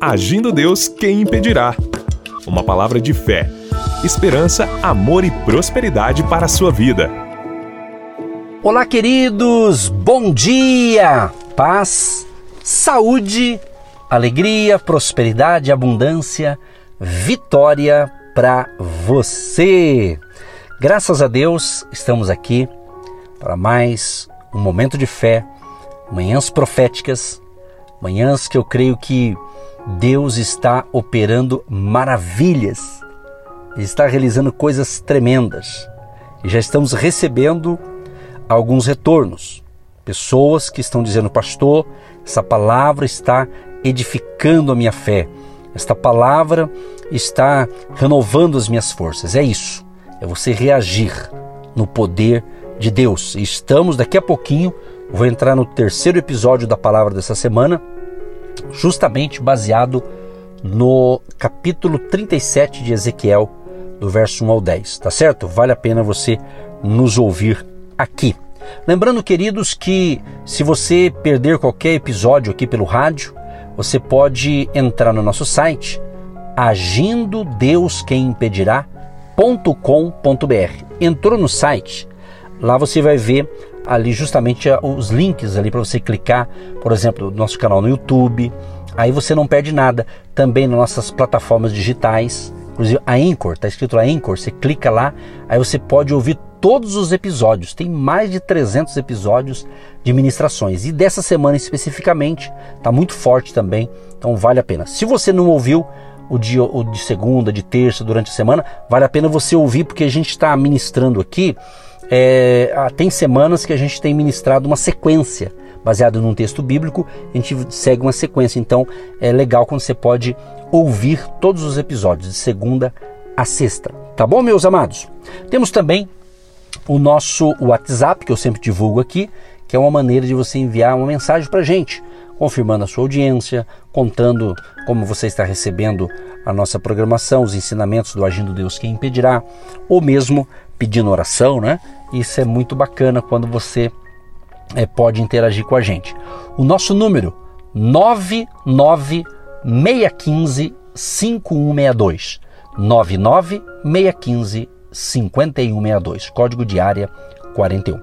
Agindo Deus, quem impedirá? Uma palavra de fé, esperança, amor e prosperidade para a sua vida. Olá, queridos! Bom dia! Paz, saúde, alegria, prosperidade, abundância, vitória para você. Graças a Deus, estamos aqui para mais um momento de fé, manhãs proféticas, manhãs que eu creio que Deus está operando maravilhas, está realizando coisas tremendas e já estamos recebendo alguns retornos. Pessoas que estão dizendo, pastor, essa palavra está edificando a minha fé, esta palavra está renovando as minhas forças. É isso, é você reagir no poder de Deus. E estamos daqui a pouquinho, vou entrar no terceiro episódio da palavra dessa semana, justamente baseado no capítulo 37 de Ezequiel, do verso 1 ao 10, tá certo? Vale a pena você nos ouvir aqui. Lembrando, queridos, que se você perder qualquer episódio aqui pelo rádio, você pode entrar no nosso site agindo Deus quem impedirá.com.br. Entrou no site, lá você vai ver ali justamente os links ali para você clicar, por exemplo, no nosso canal no YouTube. Aí você não perde nada. Também nas nossas plataformas digitais, inclusive a Anchor, está escrito a Anchor, você clica lá, aí você pode ouvir todos os episódios. Tem mais de 300 episódios de ministrações. E dessa semana especificamente, está muito forte também, então vale a pena. Se você não ouviu o de, o de segunda, de terça, durante a semana, vale a pena você ouvir, porque a gente está ministrando aqui. É, tem semanas que a gente tem ministrado uma sequência baseado num texto bíblico, a gente segue uma sequência. Então é legal quando você pode ouvir todos os episódios de segunda a sexta. Tá bom, meus amados? Temos também o nosso WhatsApp, que eu sempre divulgo aqui, que é uma maneira de você enviar uma mensagem para gente, confirmando a sua audiência, contando como você está recebendo a nossa programação, os ensinamentos do Agindo Deus Quem Impedirá, ou mesmo pedindo oração, né? Isso é muito bacana quando você é, pode interagir com a gente. O nosso número 99615 5162 99615 5162, código de área 41.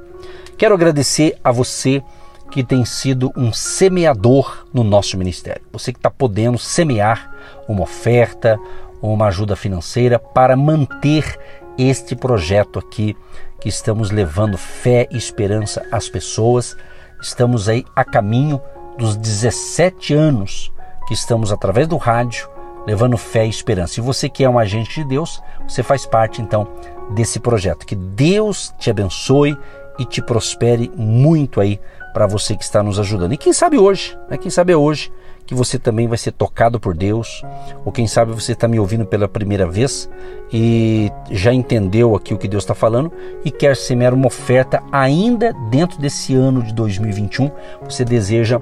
Quero agradecer a você que tem sido um semeador no nosso ministério. Você que está podendo semear uma oferta, uma ajuda financeira para manter este projeto aqui que estamos levando fé e esperança às pessoas. Estamos aí a caminho dos 17 anos que estamos através do rádio levando fé e esperança. E você que é um agente de Deus, você faz parte então desse projeto. Que Deus te abençoe e te prospere muito aí para você que está nos ajudando. E quem sabe hoje, né? quem sabe é hoje que você também vai ser tocado por Deus, ou quem sabe você está me ouvindo pela primeira vez e já entendeu aqui o que Deus está falando e quer semear uma oferta ainda dentro desse ano de 2021. Você deseja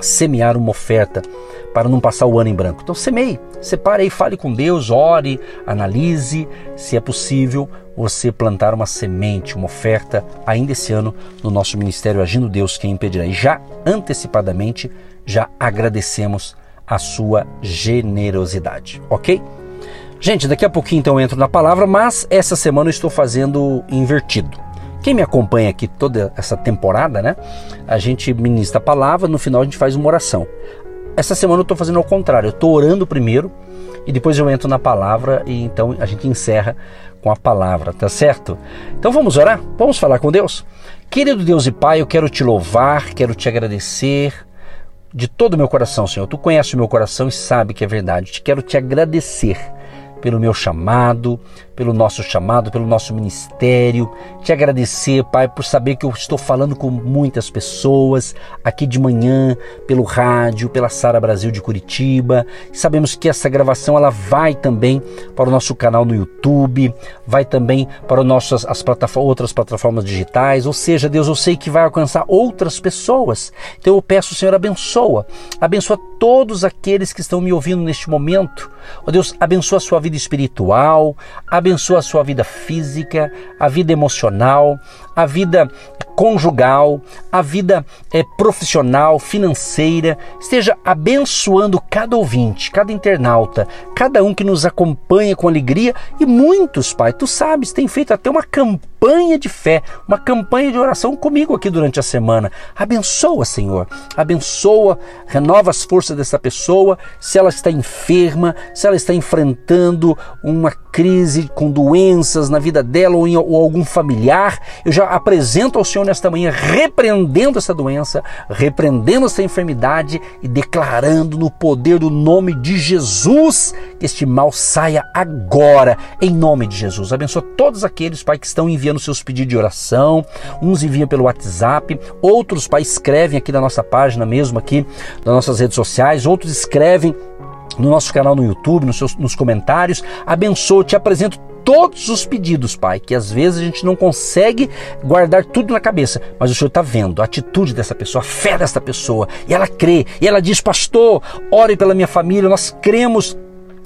semear uma oferta para não passar o ano em branco. Então semeie, separe aí, fale com Deus, ore, analise se é possível você plantar uma semente, uma oferta ainda esse ano no nosso ministério Agindo Deus quem impedirá. E já antecipadamente já agradecemos a sua generosidade, ok? Gente, daqui a pouquinho então eu entro na palavra, mas essa semana eu estou fazendo invertido. Quem me acompanha aqui toda essa temporada, né? A gente ministra a palavra, no final a gente faz uma oração. Essa semana eu estou fazendo ao contrário, eu estou orando primeiro e depois eu entro na palavra e então a gente encerra com a palavra, tá certo? Então vamos orar? Vamos falar com Deus? Querido Deus e Pai, eu quero te louvar, quero te agradecer de todo o meu coração, Senhor. Tu conheces o meu coração e sabe que é verdade. Te quero te agradecer pelo meu chamado, pelo nosso chamado, pelo nosso ministério. Te agradecer, Pai, por saber que eu estou falando com muitas pessoas aqui de manhã, pelo rádio, pela Sara Brasil de Curitiba. Sabemos que essa gravação ela vai também para o nosso canal no YouTube, vai também para nossas, as plataformas, outras plataformas digitais. Ou seja, Deus, eu sei que vai alcançar outras pessoas. Então eu peço, Senhor, abençoa. Abençoa todos aqueles que estão me ouvindo neste momento. Ó oh, Deus, abençoa a sua vida espiritual, abençoa a sua vida física, a vida emocional, a vida conjugal, a vida é, profissional, financeira. Esteja abençoando cada ouvinte, cada internauta, cada um que nos acompanha com alegria e muitos, Pai, tu sabes, tem feito até uma campanha de fé, uma campanha de oração comigo aqui durante a semana. Abençoa, Senhor, abençoa, renova as forças dessa pessoa. Se ela está enferma, se ela está enfrentando uma crise com doenças na vida dela ou, em, ou algum familiar, eu já apresento ao Senhor nesta manhã, repreendendo essa doença, repreendendo essa enfermidade e declarando no poder do nome de Jesus que este mal saia agora, em nome de Jesus. Abençoa todos aqueles, Pai, que estão enviando seus pedidos de oração, uns enviam pelo WhatsApp, outros, Pai, escrevem aqui na nossa página mesmo, aqui nas nossas redes sociais, outros escrevem no nosso canal no YouTube, nos, seus, nos comentários. Abençoo, te apresento todos os pedidos, Pai, que às vezes a gente não consegue guardar tudo na cabeça, mas o Senhor está vendo a atitude dessa pessoa, a fé dessa pessoa, e ela crê, e ela diz: Pastor, ore pela minha família, nós cremos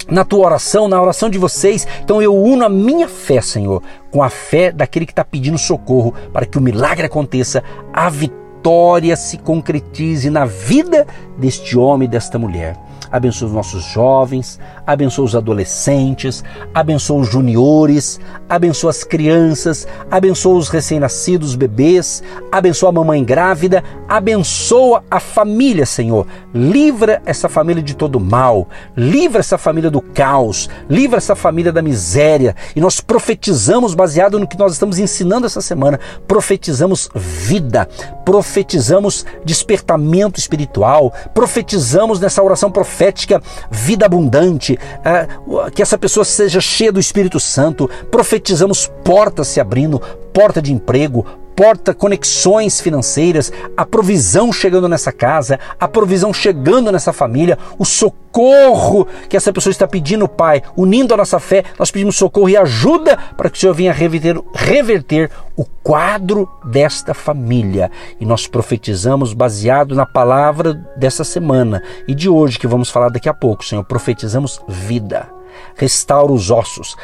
na tua oração, na oração de vocês. Então eu uno a minha fé, Senhor, com a fé daquele que está pedindo socorro para que o milagre aconteça, a vitória se concretize na vida deste homem e desta mulher abençoa os nossos jovens, abençoa os adolescentes, abençoa os juniores, abençoa as crianças, abençoa os recém-nascidos bebês, abençoa a mamãe grávida, abençoa a família, Senhor. Livra essa família de todo mal, livra essa família do caos, livra essa família da miséria. E nós profetizamos, baseado no que nós estamos ensinando essa semana, profetizamos vida, profetizamos despertamento espiritual, profetizamos nessa oração profética vida abundante, é, que essa pessoa seja cheia do Espírito Santo, profetizamos portas se abrindo, porta de emprego, porta conexões financeiras, a provisão chegando nessa casa, a provisão chegando nessa família, o socorro que essa pessoa está pedindo, Pai, unindo a nossa fé, nós pedimos socorro e ajuda para que o Senhor venha reverter, reverter o quadro desta família. E nós profetizamos baseado na palavra dessa semana e de hoje, que vamos falar daqui a pouco, Senhor, profetizamos vida. Restaura os ossos,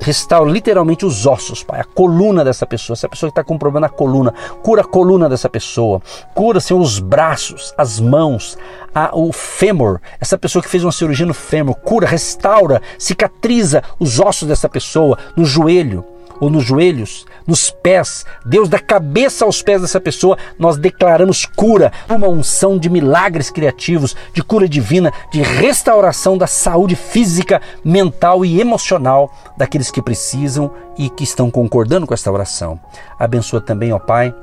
restaura literalmente os ossos, Pai, a coluna dessa pessoa, essa pessoa que está com problema na coluna, cura a coluna dessa pessoa, cura, Senhor, os braços, as mãos, a, o fêmur, essa pessoa que fez uma cirurgia no fêmur, cura, restaura, cicatriza os ossos dessa pessoa, no joelho, ou nos joelhos, nos pés, Deus, da cabeça aos pés dessa pessoa, nós declaramos cura, uma unção de milagres criativos, de cura divina, de restauração da saúde física, mental e emocional daqueles que precisam e que estão concordando com esta oração. Abençoa também, ó Pai,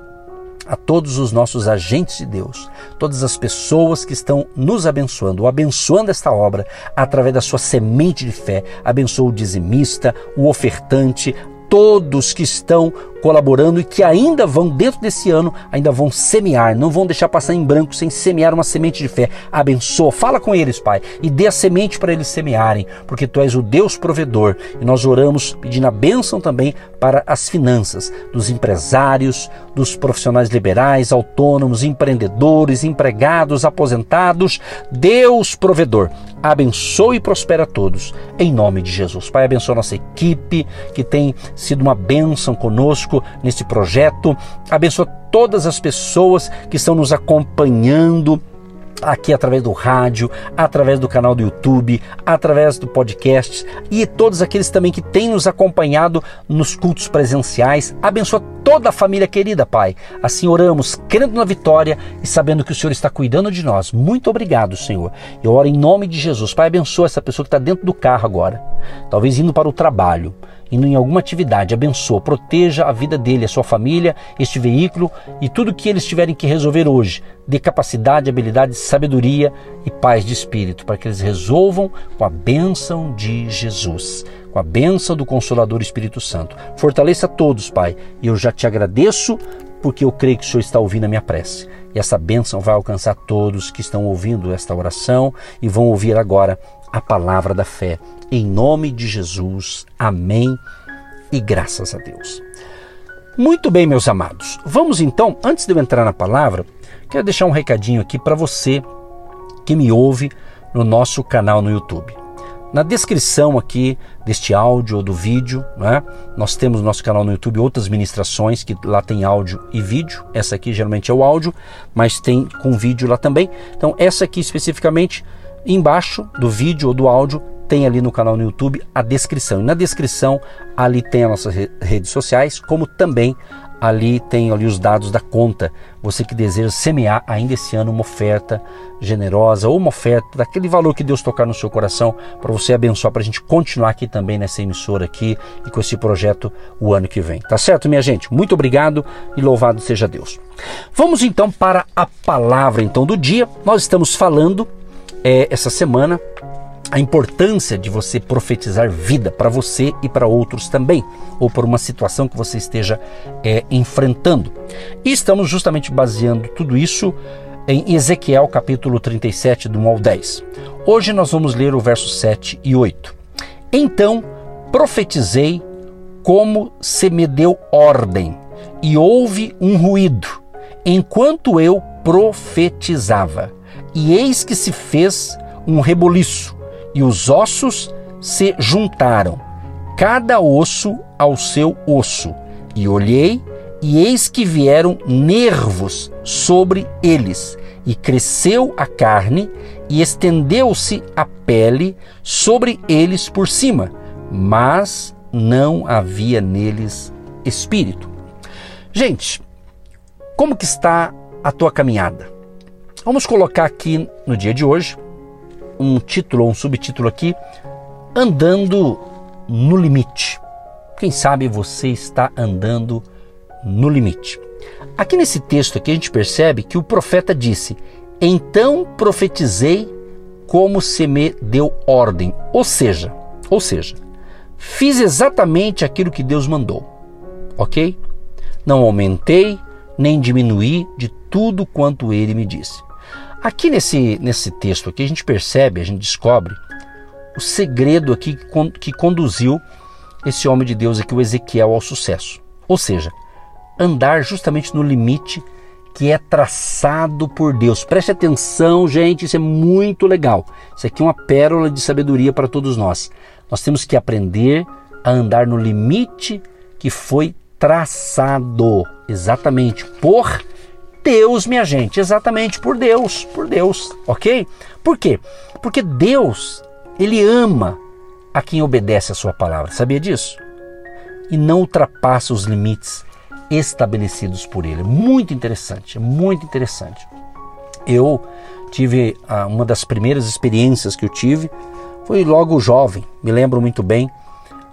a todos os nossos agentes de Deus, todas as pessoas que estão nos abençoando, abençoando esta obra através da sua semente de fé. Abençoa o dizimista, o ofertante, todos que estão colaborando e que ainda vão, dentro desse ano, ainda vão semear, não vão deixar passar em branco sem semear uma semente de fé. Abençoa, fala com eles, Pai, e dê a semente para eles semearem, porque Tu és o Deus provedor. E nós oramos pedindo a bênção também para as finanças dos empresários, dos profissionais liberais, autônomos, empreendedores, empregados, aposentados. Deus provedor, abençoe e prospera a todos, em nome de Jesus. Pai, abençoa a nossa equipe, que tem sido uma bênção conosco conosco nesse projeto. Abençoa todas as pessoas que estão nos acompanhando aqui através do rádio, através do canal do YouTube, através do podcast e todos aqueles também que têm nos acompanhado nos cultos presenciais. Abençoa toda a família querida, Pai. Assim oramos, crendo na vitória e sabendo que o Senhor está cuidando de nós. Muito obrigado, Senhor. Eu oro em nome de Jesus. Pai, abençoa essa pessoa que está dentro do carro agora, talvez indo para o trabalho em alguma atividade, abençoa, proteja a vida dele, a sua família, este veículo e tudo que eles tiverem que resolver hoje. Dê capacidade, habilidade, sabedoria e paz de espírito para que eles resolvam com a bênção de Jesus, com a bênção do Consolador Espírito Santo. Fortaleça todos, Pai, e eu já te agradeço porque eu creio que o Senhor está ouvindo a minha prece. E essa bênção vai alcançar todos que estão ouvindo esta oração e vão ouvir agora a palavra da fé. Em nome de Jesus. Amém. E graças a Deus. Muito bem, meus amados. Vamos então, antes de eu entrar na palavra, quero deixar um recadinho aqui para você que me ouve no nosso canal no YouTube. Na descrição aqui deste áudio ou do vídeo, né, nós temos no nosso canal no YouTube outras ministrações que lá tem áudio e vídeo. Essa aqui geralmente é o áudio, mas tem com vídeo lá também. Então, essa aqui especificamente, embaixo do vídeo ou do áudio, tem ali no canal no YouTube a descrição. E na descrição ali tem as nossas redes sociais, como também ali tem ali os dados da conta. Você que deseja semear ainda esse ano uma oferta generosa ou uma oferta daquele valor que Deus tocar no seu coração para você abençoar para a gente continuar aqui também nessa emissora aqui e com esse projeto o ano que vem. Tá certo, minha gente? Muito obrigado e louvado seja Deus. Vamos então para a palavra então do dia. Nós estamos falando é, essa semana a importância de você profetizar vida para você e para outros também, ou por uma situação que você esteja é, enfrentando. E estamos justamente baseando tudo isso em Ezequiel capítulo 37, do 1 ao 10. Hoje nós vamos ler o verso 7 e 8. Então profetizei como se me deu ordem, e houve um ruído, enquanto eu profetizava, e eis que se fez um reboliço e os ossos se juntaram, cada osso ao seu osso. E olhei, e eis que vieram nervos sobre eles, e cresceu a carne, e estendeu-se a pele sobre eles por cima, mas não havia neles espírito. Gente, como que está a tua caminhada? Vamos colocar aqui no dia de hoje um título ou um subtítulo aqui, Andando no Limite. Quem sabe você está andando no limite. Aqui nesse texto aqui a gente percebe que o profeta disse: "Então profetizei como se me deu ordem", ou seja, ou seja, fiz exatamente aquilo que Deus mandou. OK? Não aumentei nem diminuí de tudo quanto ele me disse. Aqui nesse, nesse texto aqui a gente percebe, a gente descobre o segredo aqui que conduziu esse homem de Deus aqui, o Ezequiel, ao sucesso. Ou seja, andar justamente no limite que é traçado por Deus. Preste atenção, gente, isso é muito legal. Isso aqui é uma pérola de sabedoria para todos nós. Nós temos que aprender a andar no limite que foi traçado exatamente por Deus, minha gente, exatamente por Deus, por Deus, ok? Por quê? Porque Deus, ele ama a quem obedece a sua palavra, sabia disso? E não ultrapassa os limites estabelecidos por ele. Muito interessante, muito interessante. Eu tive ah, uma das primeiras experiências que eu tive foi logo jovem, me lembro muito bem,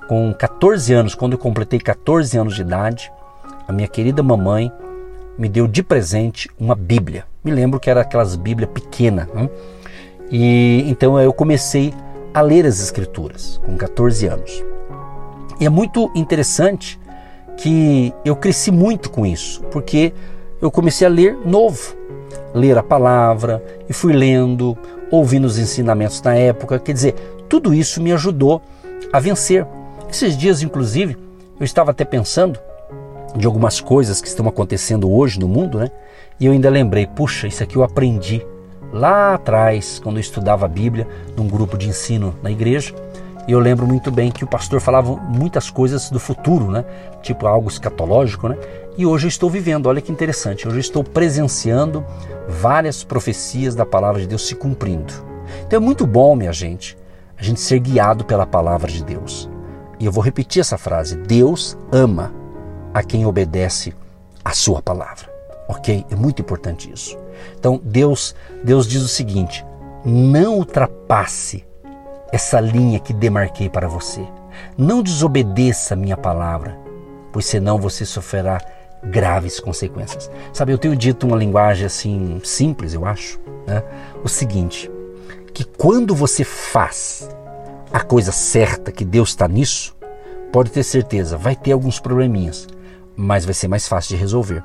com 14 anos, quando eu completei 14 anos de idade, a minha querida mamãe me deu de presente uma Bíblia. Me lembro que era aquelas Bíblia pequena. Né? E então eu comecei a ler as Escrituras com 14 anos. E é muito interessante que eu cresci muito com isso, porque eu comecei a ler novo, ler a palavra e fui lendo, ouvindo os ensinamentos na época. Quer dizer, tudo isso me ajudou a vencer. Esses dias, inclusive, eu estava até pensando de algumas coisas que estão acontecendo hoje no mundo, né? E eu ainda lembrei, puxa, isso aqui eu aprendi lá atrás, quando eu estudava a Bíblia, num grupo de ensino na igreja. E eu lembro muito bem que o pastor falava muitas coisas do futuro, né? Tipo algo escatológico, né? E hoje eu estou vivendo, olha que interessante, hoje eu estou presenciando várias profecias da palavra de Deus se cumprindo. Então é muito bom, minha gente, a gente ser guiado pela palavra de Deus. E eu vou repetir essa frase: Deus ama a quem obedece a sua palavra. Ok? É muito importante isso. Então Deus, Deus diz o seguinte: não ultrapasse essa linha que demarquei para você. Não desobedeça a minha palavra, pois senão você sofrerá graves consequências. Sabe, eu tenho dito uma linguagem assim simples, eu acho, né? O seguinte, que quando você faz a coisa certa, que Deus está nisso, pode ter certeza, vai ter alguns probleminhas, mas vai ser mais fácil de resolver.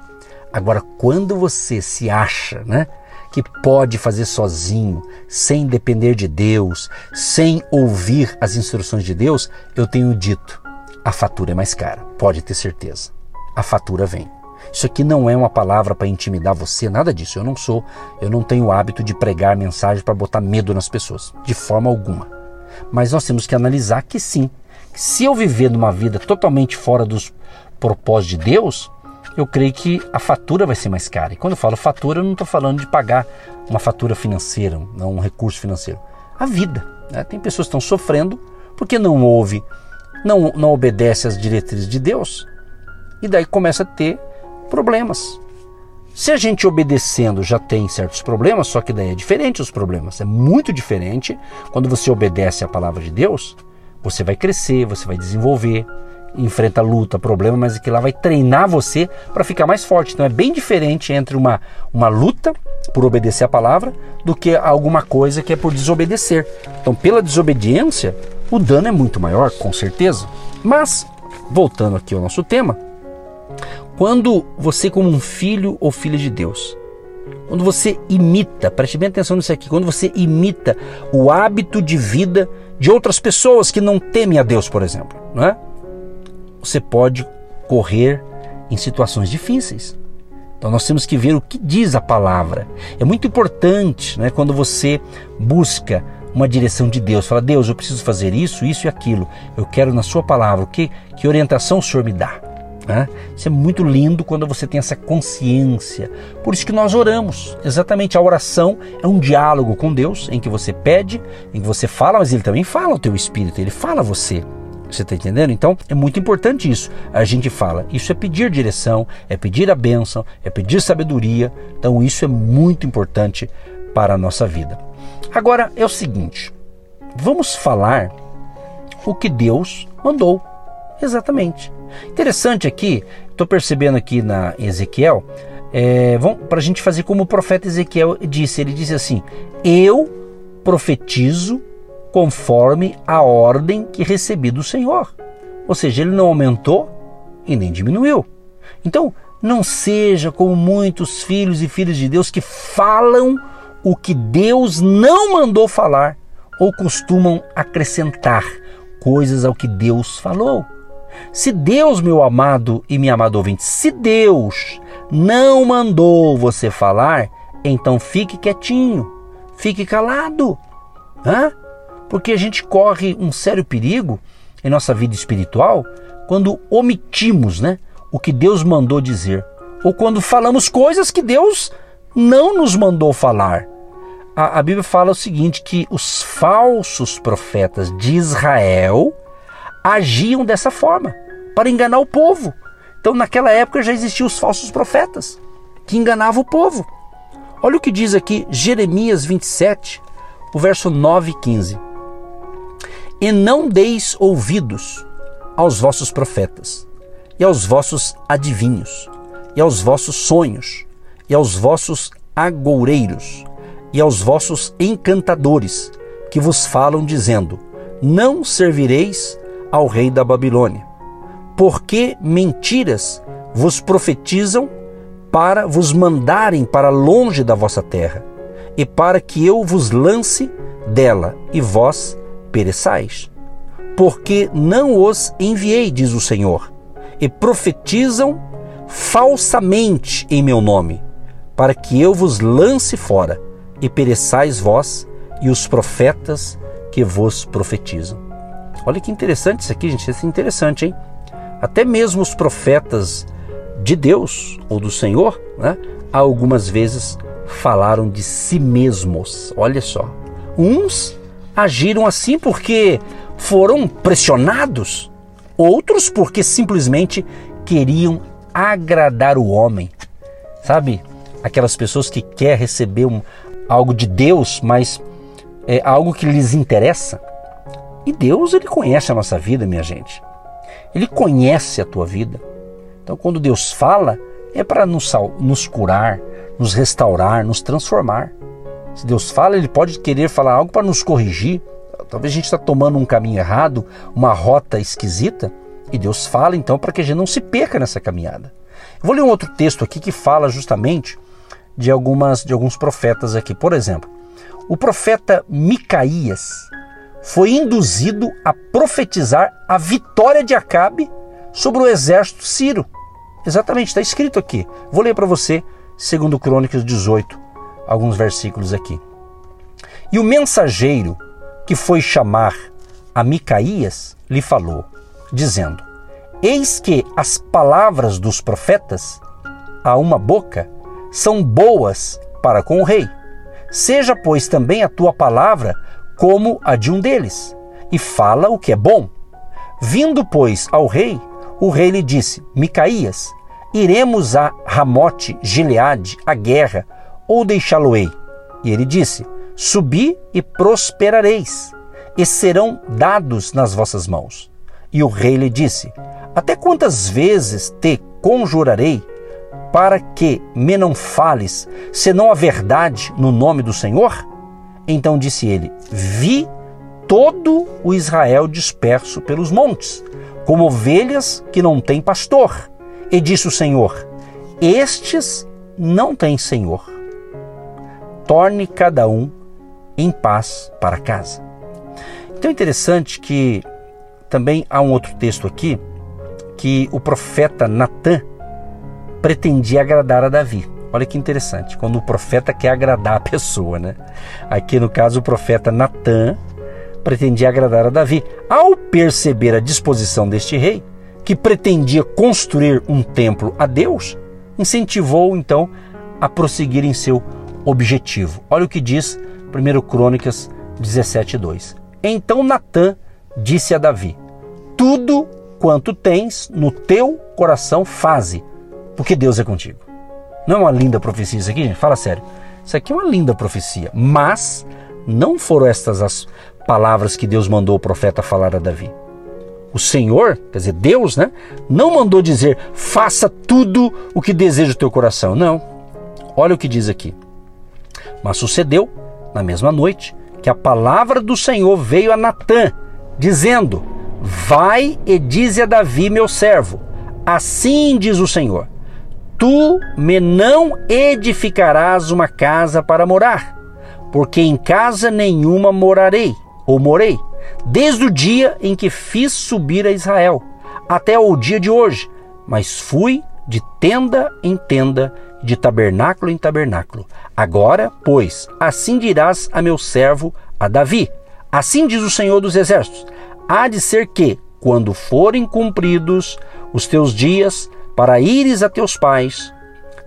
Agora, quando você se acha, né, que pode fazer sozinho, sem depender de Deus, sem ouvir as instruções de Deus, eu tenho dito, a fatura é mais cara, pode ter certeza. A fatura vem. Isso aqui não é uma palavra para intimidar você, nada disso. Eu não sou, eu não tenho o hábito de pregar mensagem para botar medo nas pessoas, de forma alguma. Mas nós temos que analisar que sim, se eu viver numa vida totalmente fora dos propósitos de Deus, eu creio que a fatura vai ser mais cara. E quando eu falo fatura, eu não estou falando de pagar uma fatura financeira, um recurso financeiro. A vida. Né? Tem pessoas que estão sofrendo porque não ouve, não, não obedece às diretrizes de Deus. E daí começa a ter problemas. Se a gente obedecendo já tem certos problemas, só que daí é diferente os problemas. É muito diferente quando você obedece à palavra de Deus, você vai crescer, você vai desenvolver, enfrenta luta, problema, mas que lá vai treinar você para ficar mais forte. Então é bem diferente entre uma, uma luta por obedecer a palavra do que alguma coisa que é por desobedecer. Então, pela desobediência, o dano é muito maior, com certeza. Mas, voltando aqui ao nosso tema, quando você, como um filho ou filha de Deus, quando você imita, preste bem atenção nisso aqui, quando você imita o hábito de vida de outras pessoas que não temem a Deus, por exemplo, não é? Você pode correr em situações difíceis. Então nós temos que ver o que diz a palavra. É muito importante né, quando você busca uma direção de Deus. Fala, Deus, eu preciso fazer isso, isso e aquilo. Eu quero na sua palavra. Que, que orientação o Senhor me dá? Né? Isso é muito lindo quando você tem essa consciência. Por isso que nós oramos. Exatamente, a oração é um diálogo com Deus em que você pede, em que você fala, mas Ele também fala ao teu espírito, Ele fala a você. Você está entendendo? Então é muito importante isso. A gente fala, isso é pedir direção, é pedir a bênção, é pedir sabedoria. Então isso é muito importante para a nossa vida. Agora é o seguinte: vamos falar o que Deus mandou. Exatamente. Interessante aqui, estou percebendo aqui na Ezequiel, é, para a gente fazer como o profeta Ezequiel disse. Ele disse assim: Eu profetizo conforme a ordem que recebi do Senhor. Ou seja, ele não aumentou e nem diminuiu. Então, não seja como muitos filhos e filhas de Deus que falam o que Deus não mandou falar ou costumam acrescentar coisas ao que Deus falou. Se Deus, meu amado e minha amada ouvinte, se Deus não mandou você falar, então fique quietinho, fique calado. Hã? Porque a gente corre um sério perigo em nossa vida espiritual quando omitimos né, o que Deus mandou dizer, ou quando falamos coisas que Deus não nos mandou falar. A, a Bíblia fala o seguinte: que os falsos profetas de Israel agiam dessa forma para enganar o povo. Então, naquela época já existiam os falsos profetas que enganavam o povo. Olha o que diz aqui Jeremias 27, o verso 9 e 15. E não deis ouvidos aos vossos profetas, e aos vossos adivinhos, e aos vossos sonhos, e aos vossos agoureiros, e aos vossos encantadores, que vos falam, dizendo: Não servireis ao rei da Babilônia, porque mentiras vos profetizam para vos mandarem para longe da vossa terra, e para que eu vos lance dela, e vós pereçais. Porque não os enviei, diz o Senhor, e profetizam falsamente em meu nome, para que eu vos lance fora, e pereçais vós e os profetas que vos profetizam. Olha que interessante isso aqui, gente. Isso é interessante, hein? Até mesmo os profetas de Deus ou do Senhor, né, algumas vezes falaram de si mesmos. Olha só. Uns agiram assim porque foram pressionados, outros porque simplesmente queriam agradar o homem. Sabe? Aquelas pessoas que quer receber um, algo de Deus, mas é algo que lhes interessa. E Deus, ele conhece a nossa vida, minha gente. Ele conhece a tua vida. Então, quando Deus fala, é para nos, nos curar, nos restaurar, nos transformar. Se Deus fala, Ele pode querer falar algo para nos corrigir. Talvez a gente está tomando um caminho errado, uma rota esquisita, e Deus fala então para que a gente não se perca nessa caminhada. Eu vou ler um outro texto aqui que fala justamente de algumas de alguns profetas aqui. Por exemplo, o profeta Micaías foi induzido a profetizar a vitória de Acabe sobre o exército sírio. Exatamente, está escrito aqui. Vou ler para você, segundo Crônicas 18, alguns versículos aqui. E o mensageiro que foi chamar a Micaías, lhe falou, dizendo: Eis que as palavras dos profetas, a uma boca, são boas para com o rei. Seja, pois, também a tua palavra como a de um deles, e fala o que é bom. Vindo, pois, ao rei, o rei lhe disse: Micaías, iremos a Ramote Gileade a guerra, ou deixá-lo-ei? E ele disse: Subi e prosperareis, e serão dados nas vossas mãos. E o rei lhe disse: Até quantas vezes te conjurarei para que me não fales, senão a verdade no nome do Senhor? Então disse ele: Vi todo o Israel disperso pelos montes, como ovelhas que não têm pastor. E disse o Senhor: Estes não têm Senhor. Torne cada um em paz para casa. Então é interessante que também há um outro texto aqui que o profeta Natã pretendia agradar a Davi. Olha que interessante, quando o profeta quer agradar a pessoa, né? Aqui no caso o profeta Natã pretendia agradar a Davi. Ao perceber a disposição deste rei, que pretendia construir um templo a Deus, incentivou então a prosseguir em seu objetivo. Olha o que diz 1 Crônicas 17:2. Então Natã disse a Davi: Tudo quanto tens no teu coração faze, porque Deus é contigo. Não é uma linda profecia isso aqui, gente? Fala sério. Isso aqui é uma linda profecia, mas não foram estas as palavras que Deus mandou o profeta falar a Davi. O Senhor, quer dizer, Deus, né, não mandou dizer faça tudo o que deseja o teu coração. Não. Olha o que diz aqui. Mas sucedeu, na mesma noite, que a palavra do Senhor veio a Natã, dizendo: Vai e dize a Davi, meu servo: Assim diz o Senhor: Tu me não edificarás uma casa para morar, porque em casa nenhuma morarei, ou morei, desde o dia em que fiz subir a Israel, até o dia de hoje, mas fui de tenda em tenda, de tabernáculo em tabernáculo. Agora, pois, assim dirás a meu servo, a Davi: Assim diz o Senhor dos Exércitos: Há de ser que, quando forem cumpridos os teus dias, para ires a teus pais,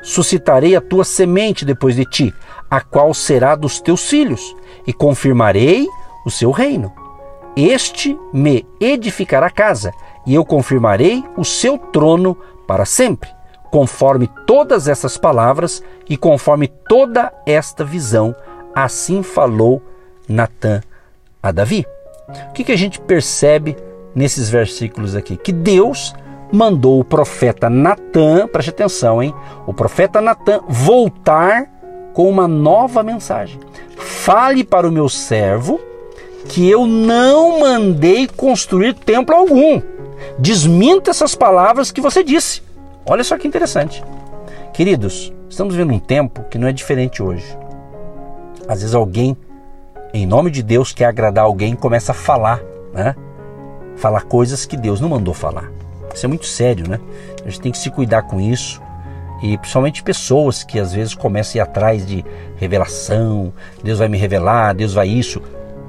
suscitarei a tua semente depois de ti, a qual será dos teus filhos, e confirmarei o seu reino. Este me edificará casa, e eu confirmarei o seu trono para sempre, conforme todas essas palavras e conforme toda esta visão, assim falou Natã a Davi. O que, que a gente percebe nesses versículos aqui? Que Deus mandou o profeta Natã, preste atenção, hein? O profeta Natã voltar com uma nova mensagem. Fale para o meu servo que eu não mandei construir templo algum. Desminta essas palavras que você disse. Olha só que interessante. Queridos, estamos vivendo um tempo que não é diferente hoje. Às vezes alguém, em nome de Deus, quer agradar alguém e começa a falar, né? Falar coisas que Deus não mandou falar. Isso é muito sério, né? A gente tem que se cuidar com isso. E principalmente pessoas que às vezes começam a ir atrás de revelação, Deus vai me revelar, Deus vai isso.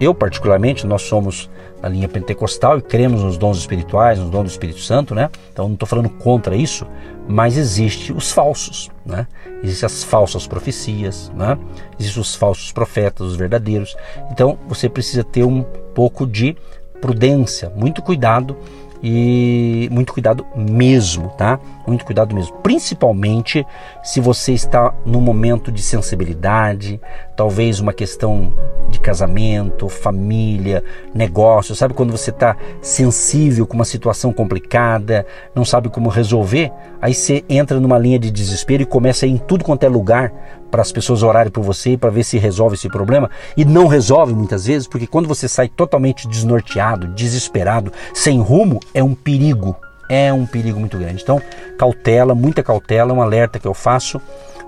Eu, particularmente, nós somos da linha pentecostal e cremos nos dons espirituais, nos dons do Espírito Santo, né? Então não estou falando contra isso, mas existe os falsos, né? Existem as falsas profecias, né? Existem os falsos profetas, os verdadeiros. Então você precisa ter um pouco de prudência, muito cuidado e muito cuidado mesmo, tá? Muito cuidado mesmo. Principalmente se você está num momento de sensibilidade, talvez uma questão de casamento, família, negócio, sabe quando você está sensível com uma situação complicada, não sabe como resolver, aí você entra numa linha de desespero e começa a ir em tudo quanto é lugar para as pessoas orarem por você para ver se resolve esse problema e não resolve muitas vezes, porque quando você sai totalmente desnorteado, desesperado, sem rumo, é um perigo. É um perigo muito grande. Então, cautela, muita cautela, um alerta que eu faço,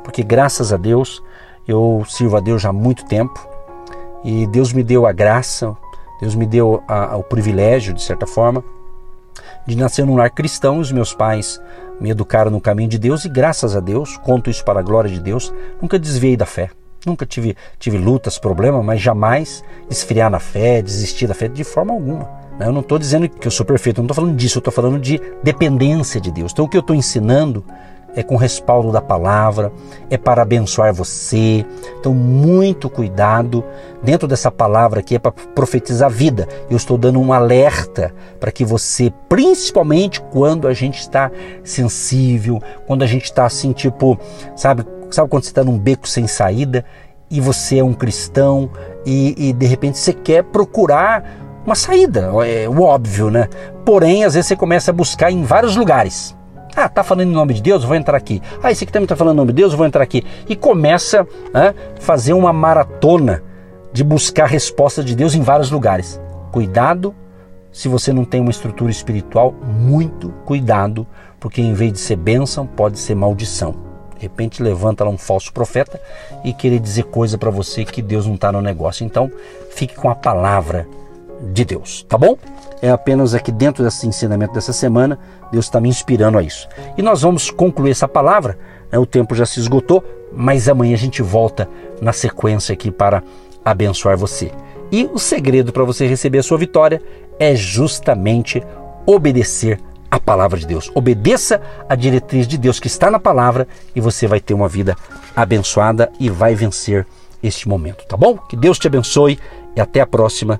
porque graças a Deus eu sirvo a Deus já há muito tempo e Deus me deu a graça, Deus me deu a, a, o privilégio, de certa forma, de nascer num lar cristão. Os meus pais me educaram no caminho de Deus e graças a Deus, conto isso para a glória de Deus, nunca desviei da fé. Nunca tive, tive lutas, problemas, mas jamais esfriar na fé, desistir da fé de forma alguma. Né? Eu não estou dizendo que eu sou perfeito, eu não estou falando disso, eu estou falando de dependência de Deus. Então o que eu estou ensinando é com respaldo da palavra, é para abençoar você. Então, muito cuidado. Dentro dessa palavra aqui é para profetizar vida. Eu estou dando um alerta para que você, principalmente quando a gente está sensível, quando a gente está assim, tipo, sabe, sabe quando você está num beco sem saída e você é um cristão e, e de repente você quer procurar uma saída, é o óbvio, né? Porém, às vezes você começa a buscar em vários lugares. Ah, tá falando em nome de Deus? Eu vou entrar aqui. Ah, esse aqui também tá falando em nome de Deus? Eu vou entrar aqui. E começa a né, fazer uma maratona de buscar resposta de Deus em vários lugares. Cuidado se você não tem uma estrutura espiritual, muito cuidado, porque em vez de ser bênção, pode ser maldição. De repente levanta lá um falso profeta e querer dizer coisa para você que Deus não está no negócio. Então, fique com a palavra de Deus, tá bom? É apenas aqui dentro desse ensinamento dessa semana, Deus está me inspirando a isso. E nós vamos concluir essa palavra, né? o tempo já se esgotou, mas amanhã a gente volta na sequência aqui para abençoar você. E o segredo para você receber a sua vitória é justamente obedecer a palavra de Deus. Obedeça a diretriz de Deus que está na palavra e você vai ter uma vida abençoada e vai vencer este momento, tá bom? Que Deus te abençoe e até a próxima